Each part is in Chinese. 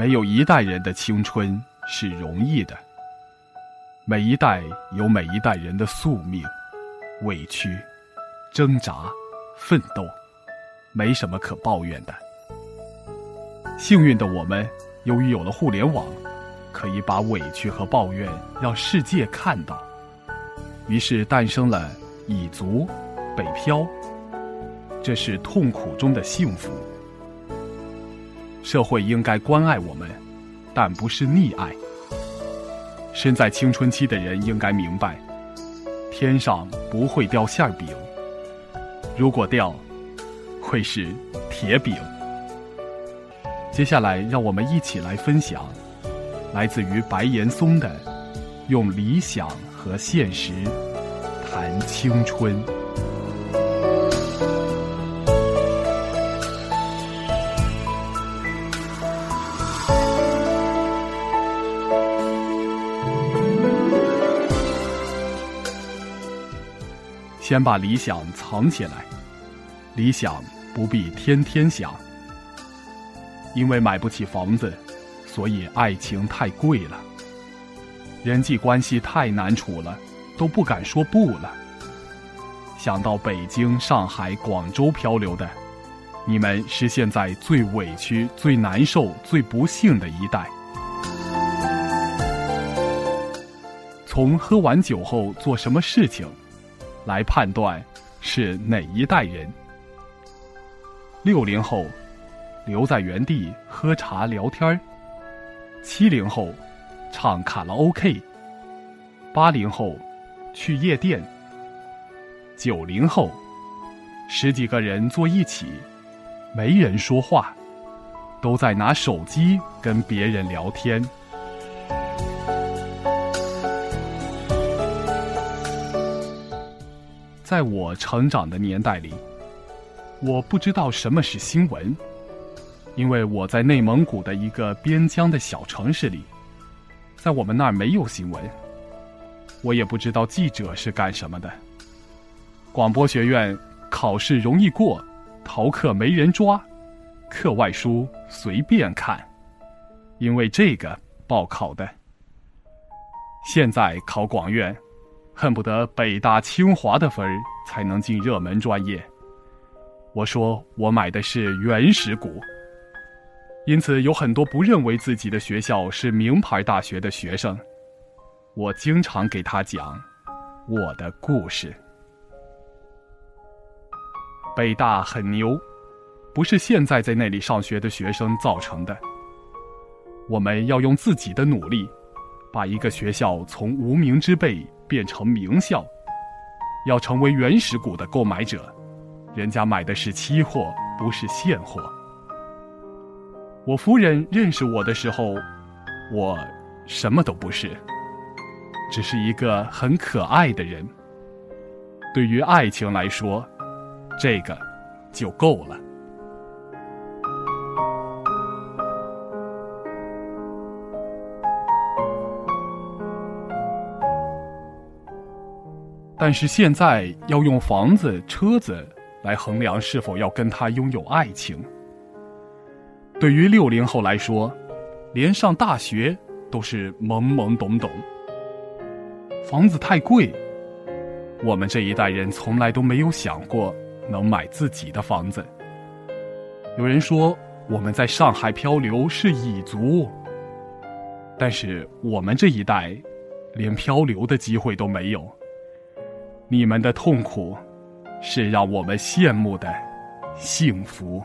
没有一代人的青春是容易的。每一代有每一代人的宿命、委屈、挣扎、奋斗，没什么可抱怨的。幸运的我们，由于有了互联网，可以把委屈和抱怨让世界看到，于是诞生了蚁族、北漂。这是痛苦中的幸福。社会应该关爱我们，但不是溺爱。身在青春期的人应该明白，天上不会掉馅饼，如果掉，会是铁饼。接下来，让我们一起来分享，来自于白岩松的《用理想和现实谈青春》。先把理想藏起来，理想不必天天想。因为买不起房子，所以爱情太贵了。人际关系太难处了，都不敢说不了。想到北京、上海、广州漂流的，你们是现在最委屈、最难受、最不幸的一代。从喝完酒后做什么事情？来判断是哪一代人。六零后留在原地喝茶聊天七零后唱卡拉 OK，八零后去夜店，九零后十几个人坐一起，没人说话，都在拿手机跟别人聊天。在我成长的年代里，我不知道什么是新闻，因为我在内蒙古的一个边疆的小城市里，在我们那儿没有新闻。我也不知道记者是干什么的。广播学院考试容易过，逃课没人抓，课外书随便看，因为这个报考的。现在考广院。恨不得北大清华的分儿才能进热门专业。我说我买的是原始股，因此有很多不认为自己的学校是名牌大学的学生，我经常给他讲我的故事。北大很牛，不是现在在那里上学的学生造成的。我们要用自己的努力，把一个学校从无名之辈。变成名校，要成为原始股的购买者，人家买的是期货，不是现货。我夫人认识我的时候，我什么都不是，只是一个很可爱的人。对于爱情来说，这个就够了。但是现在要用房子、车子来衡量是否要跟他拥有爱情。对于六零后来说，连上大学都是懵懵懂懂。房子太贵，我们这一代人从来都没有想过能买自己的房子。有人说我们在上海漂流是蚁族，但是我们这一代连漂流的机会都没有。你们的痛苦，是让我们羡慕的幸福。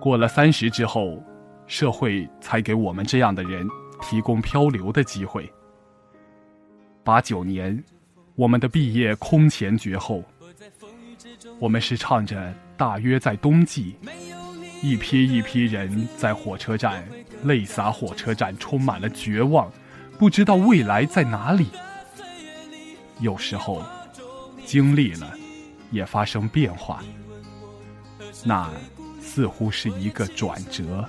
过了三十之后，社会才给我们这样的人。提供漂流的机会。八九年，我们的毕业空前绝后。我们是唱着“大约在冬季”，一批一批人在火车站泪洒火车站，充满了绝望，不知道未来在哪里。有时候，经历了，也发生变化。那似乎是一个转折。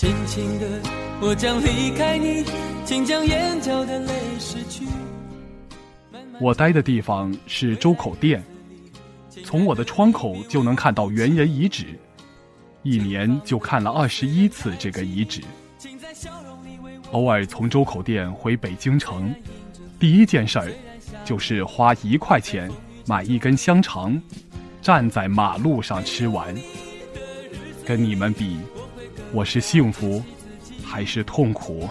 轻轻的，我将离开你，请将眼角的泪拭去。我待的地方是周口店，从我的窗口就能看到猿人遗址，一年就看了二十一次这个遗址。偶尔从周口店回北京城，第一件事儿就是花一块钱买一根香肠，站在马路上吃完。跟你们比。我是幸福，还是痛苦？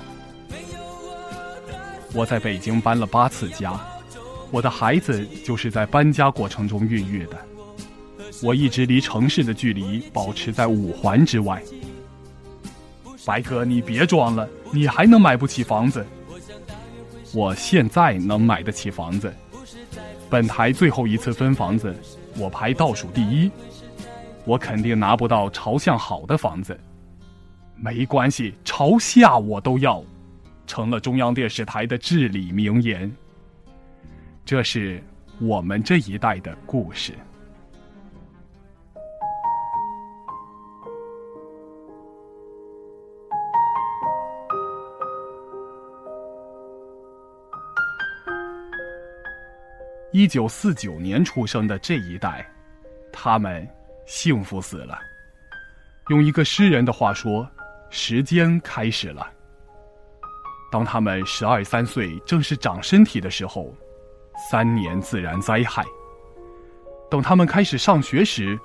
我在北京搬了八次家，我的孩子就是在搬家过程中孕育的。我一直离城市的距离保持在五环之外。白哥，你别装了，你还能买不起房子？我现在能买得起房子。本台最后一次分房子，我排倒数第一。我肯定拿不到朝向好的房子。没关系，朝下我都要，成了中央电视台的至理名言。这是我们这一代的故事。一九四九年出生的这一代，他们幸福死了。用一个诗人的话说。时间开始了。当他们十二三岁，正是长身体的时候，三年自然灾害；等他们开始上学时，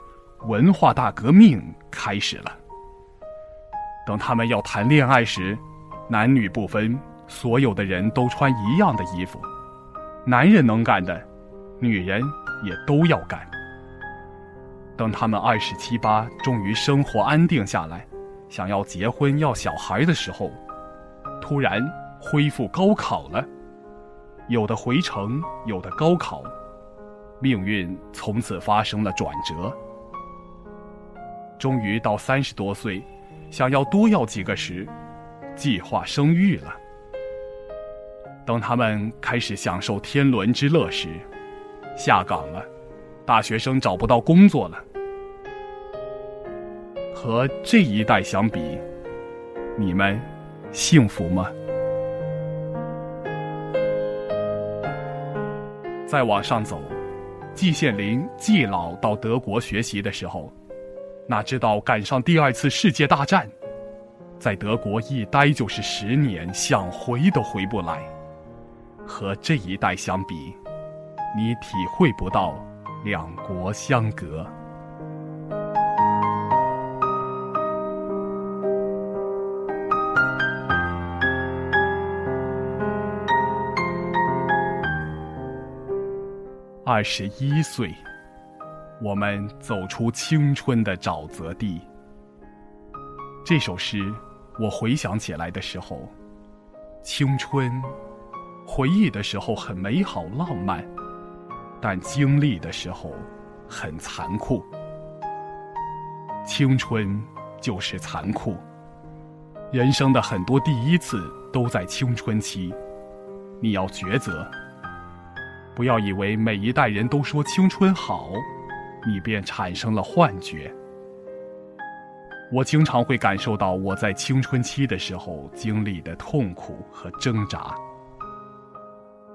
文化大革命开始了；等他们要谈恋爱时，男女不分，所有的人都穿一样的衣服，男人能干的，女人也都要干。等他们二十七八，终于生活安定下来。想要结婚要小孩的时候，突然恢复高考了，有的回城，有的高考，命运从此发生了转折。终于到三十多岁，想要多要几个时，计划生育了。等他们开始享受天伦之乐时，下岗了，大学生找不到工作了。和这一代相比，你们幸福吗？再往上走，季羡林季老到德国学习的时候，哪知道赶上第二次世界大战，在德国一待就是十年，想回都回不来。和这一代相比，你体会不到两国相隔。二十一岁，我们走出青春的沼泽地。这首诗，我回想起来的时候，青春，回忆的时候很美好浪漫，但经历的时候很残酷。青春就是残酷，人生的很多第一次都在青春期，你要抉择。不要以为每一代人都说青春好，你便产生了幻觉。我经常会感受到我在青春期的时候经历的痛苦和挣扎。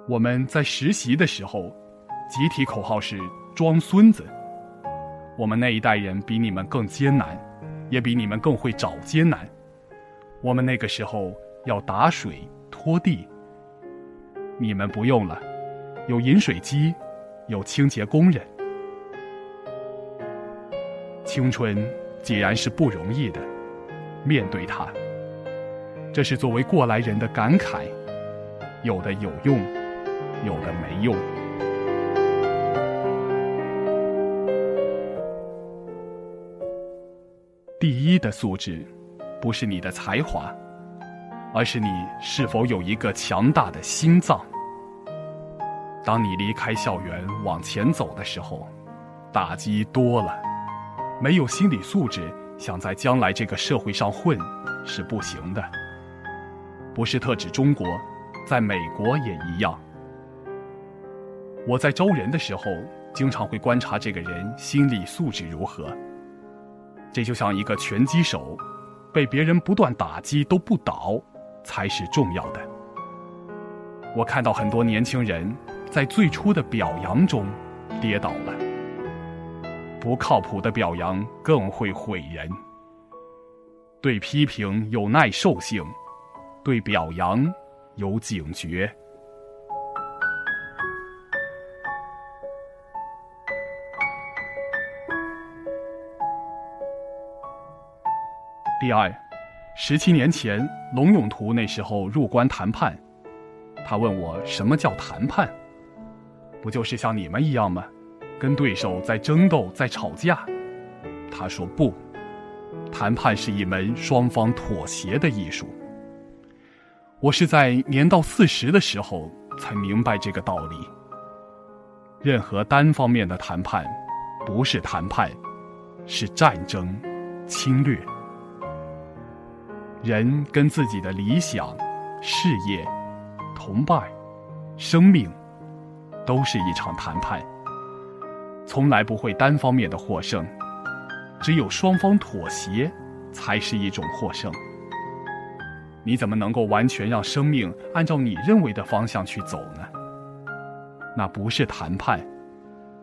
我们在实习的时候，集体口号是“装孙子”。我们那一代人比你们更艰难，也比你们更会找艰难。我们那个时候要打水、拖地，你们不用了。有饮水机，有清洁工人。青春既然是不容易的，面对它，这是作为过来人的感慨。有的有用，有的没用。第一的素质，不是你的才华，而是你是否有一个强大的心脏。当你离开校园往前走的时候，打击多了，没有心理素质，想在将来这个社会上混是不行的。不是特指中国，在美国也一样。我在招人的时候，经常会观察这个人心理素质如何。这就像一个拳击手，被别人不断打击都不倒，才是重要的。我看到很多年轻人在最初的表扬中跌倒了。不靠谱的表扬更会毁人。对批评有耐受性，对表扬有警觉。第二，十七年前，龙永图那时候入关谈判，他问我什么叫谈判？不就是像你们一样吗？跟对手在争斗，在吵架？他说不，谈判是一门双方妥协的艺术。我是在年到四十的时候才明白这个道理。任何单方面的谈判，不是谈判，是战争、侵略。人跟自己的理想、事业、同伴、生命，都是一场谈判。从来不会单方面的获胜，只有双方妥协，才是一种获胜。你怎么能够完全让生命按照你认为的方向去走呢？那不是谈判，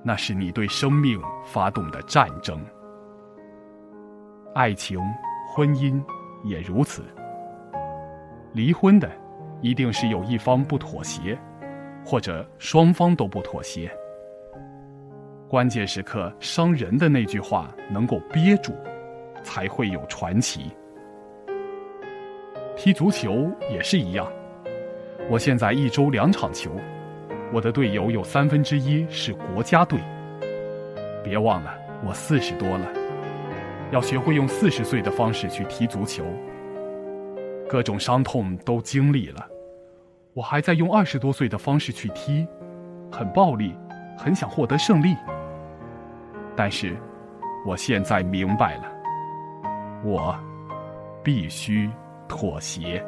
那是你对生命发动的战争。爱情、婚姻。也如此。离婚的，一定是有一方不妥协，或者双方都不妥协。关键时刻伤人的那句话能够憋住，才会有传奇。踢足球也是一样，我现在一周两场球，我的队友有三分之一是国家队。别忘了，我四十多了。要学会用四十岁的方式去踢足球，各种伤痛都经历了，我还在用二十多岁的方式去踢，很暴力，很想获得胜利。但是，我现在明白了，我必须妥协。